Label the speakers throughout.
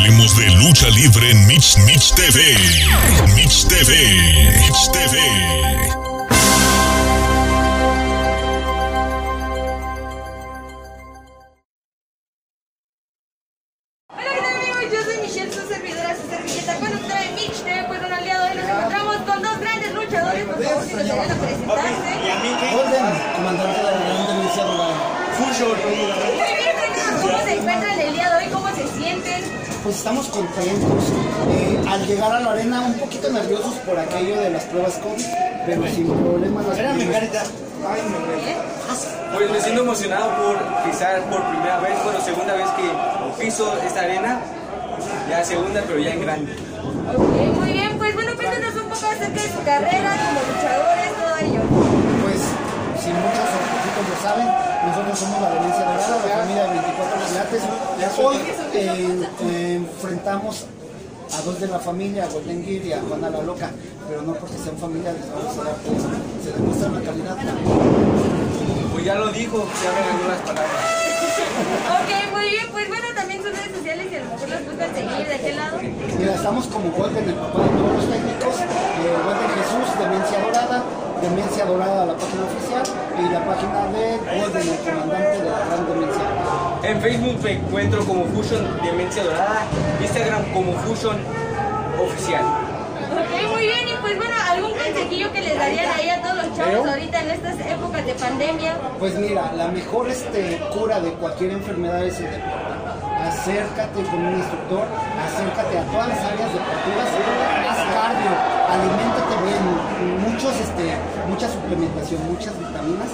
Speaker 1: Hablemos de lucha libre en Mitch Mitch TV. Mitch TV. Mitch TV.
Speaker 2: Hola, ¿qué tal amigos? Yo soy Michelle, su servidora, su servilleta. Con nuestra de Mitch TV, pues un aliado. Hoy nos encontramos con dos grandes luchadores. Por favor, si nos ayudan a presentarse.
Speaker 3: Golden, comandante de la.
Speaker 2: Muy bien, cuéntanos cómo se encuentran el día de hoy, cómo se sienten.
Speaker 3: Pues estamos contentos. Eh, al llegar a la arena, un poquito nerviosos por aquello de las pruebas COVID, pero sin problema. las pudimos-
Speaker 4: Pues me siento emocionado por pisar por primera vez, bueno, segunda vez que piso esta arena, ya segunda, pero ya en grande.
Speaker 2: Ok, muy bien, pues bueno, cuéntanos un poco acerca de su carrera como luchadores, todo ello.
Speaker 3: Pues, si muchos poquitos lo saben, nosotros somos la Demencia Dorada, la familia de 24 Pilates. Hoy eh, eh, enfrentamos a dos de la familia, a Golden Gear y a Juana la Loca, pero no porque sean familia les vamos a dar se demuestra la calidad.
Speaker 4: Pues ya lo dijo, ya me ganó las palabras.
Speaker 2: Ok, muy bien, pues bueno, también sus redes sociales y a lo mejor los buscan seguir de qué lado.
Speaker 3: Mira, estamos como Golden, el papá de todos los técnicos, Demencia Dorada, la página oficial, y la página de Golden, el comandante de la Gran Demencia.
Speaker 4: En Facebook me encuentro como Fusion Demencia Dorada, Instagram como Fusion Oficial.
Speaker 2: Ok, muy bien, y pues bueno, algún consejillo que les darían ahí a todos los chavos ahorita en estas épocas de pandemia.
Speaker 3: Pues mira, la mejor este, cura de cualquier enfermedad es el deporte. Acércate con un instructor, acércate a todas las áreas deportivas, haz cardio, aliméntate bien, muchos, mucha suplementación, muchas vitaminas.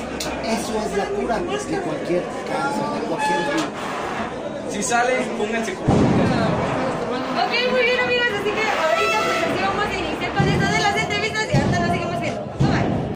Speaker 3: Eso es la cura de cualquier cáncer, de cualquier.
Speaker 4: Si salen, pónganse